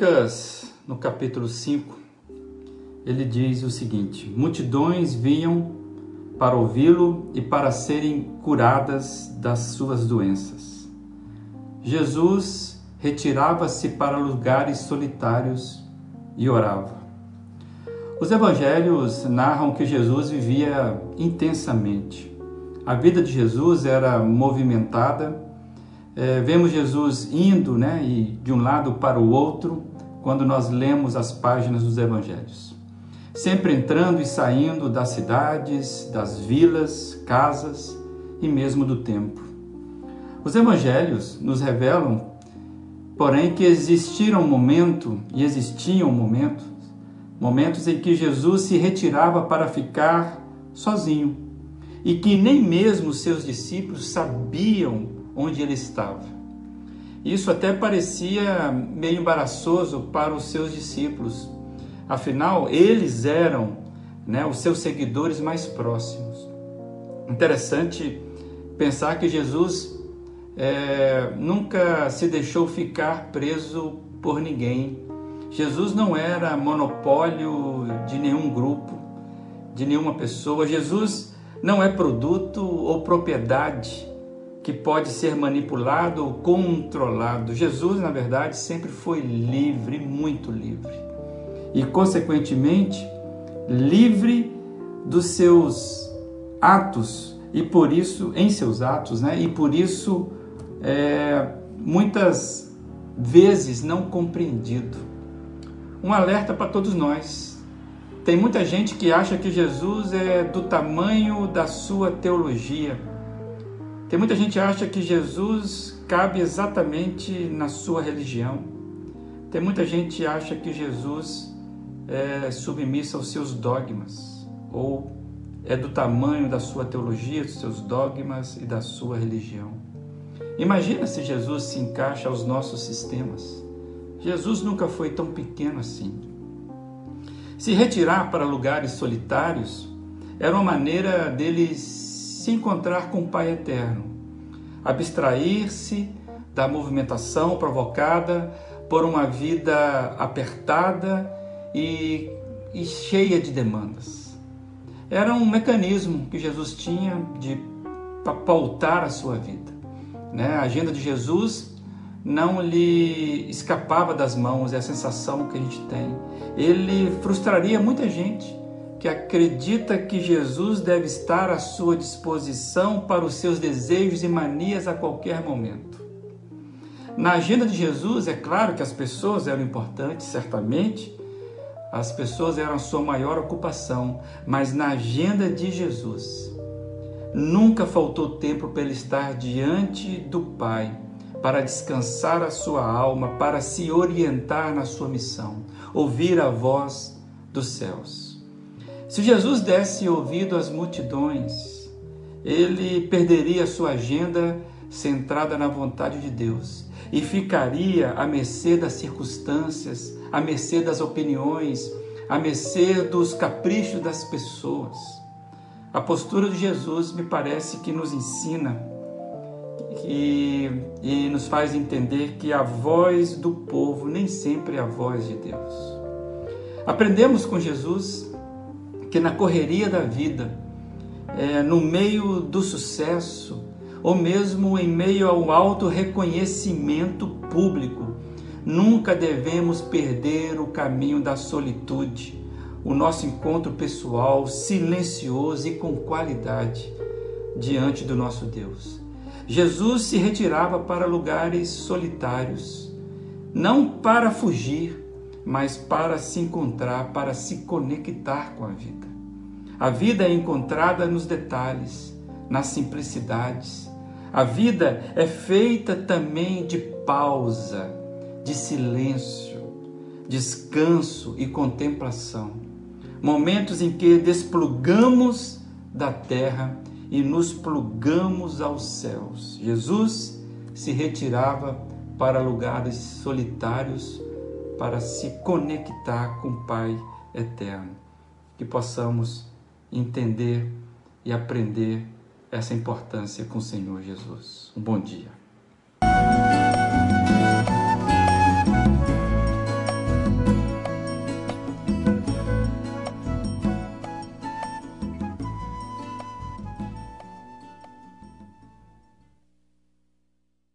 Lucas, no capítulo 5, ele diz o seguinte: Multidões vinham para ouvi-lo e para serem curadas das suas doenças. Jesus retirava-se para lugares solitários e orava. Os evangelhos narram que Jesus vivia intensamente. A vida de Jesus era movimentada. É, vemos Jesus indo né, e de um lado para o outro quando nós lemos as páginas dos evangelhos. Sempre entrando e saindo das cidades, das vilas, casas e mesmo do templo. Os evangelhos nos revelam, porém, que existiram momento e existiam momentos, momentos em que Jesus se retirava para ficar sozinho e que nem mesmo seus discípulos sabiam onde ele estava. Isso até parecia meio embaraçoso para os seus discípulos. Afinal, eles eram né, os seus seguidores mais próximos. Interessante pensar que Jesus é, nunca se deixou ficar preso por ninguém. Jesus não era monopólio de nenhum grupo, de nenhuma pessoa. Jesus não é produto ou propriedade que pode ser manipulado ou controlado. Jesus, na verdade, sempre foi livre, muito livre. E, consequentemente, livre dos seus atos e por isso, em seus atos, né? E por isso, é, muitas vezes não compreendido. Um alerta para todos nós. Tem muita gente que acha que Jesus é do tamanho da sua teologia tem muita gente que acha que Jesus cabe exatamente na sua religião. Tem muita gente que acha que Jesus é submisso aos seus dogmas ou é do tamanho da sua teologia, dos seus dogmas e da sua religião. Imagina se Jesus se encaixa aos nossos sistemas. Jesus nunca foi tão pequeno assim. Se retirar para lugares solitários era uma maneira deles se encontrar com o Pai Eterno, abstrair-se da movimentação provocada por uma vida apertada e, e cheia de demandas. Era um mecanismo que Jesus tinha de pautar a sua vida. Né? A agenda de Jesus não lhe escapava das mãos, é a sensação que a gente tem. Ele frustraria muita gente que acredita que Jesus deve estar à sua disposição para os seus desejos e manias a qualquer momento. Na agenda de Jesus, é claro que as pessoas eram importantes, certamente, as pessoas eram a sua maior ocupação, mas na agenda de Jesus, nunca faltou tempo para ele estar diante do Pai, para descansar a sua alma, para se orientar na sua missão, ouvir a voz dos céus. Se Jesus desse ouvido às multidões, ele perderia sua agenda centrada na vontade de Deus e ficaria à mercê das circunstâncias, à mercê das opiniões, à mercê dos caprichos das pessoas. A postura de Jesus me parece que nos ensina e, e nos faz entender que a voz do povo nem sempre é a voz de Deus. Aprendemos com Jesus que na correria da vida, é, no meio do sucesso, ou mesmo em meio ao alto reconhecimento público, nunca devemos perder o caminho da solitude, o nosso encontro pessoal silencioso e com qualidade diante do nosso Deus. Jesus se retirava para lugares solitários, não para fugir, mas para se encontrar, para se conectar com a vida. A vida é encontrada nos detalhes, nas simplicidades. A vida é feita também de pausa, de silêncio, descanso e contemplação. Momentos em que desplugamos da terra e nos plugamos aos céus. Jesus se retirava para lugares solitários para se conectar com o Pai eterno. Que possamos entender e aprender essa importância com o Senhor Jesus. Um bom dia.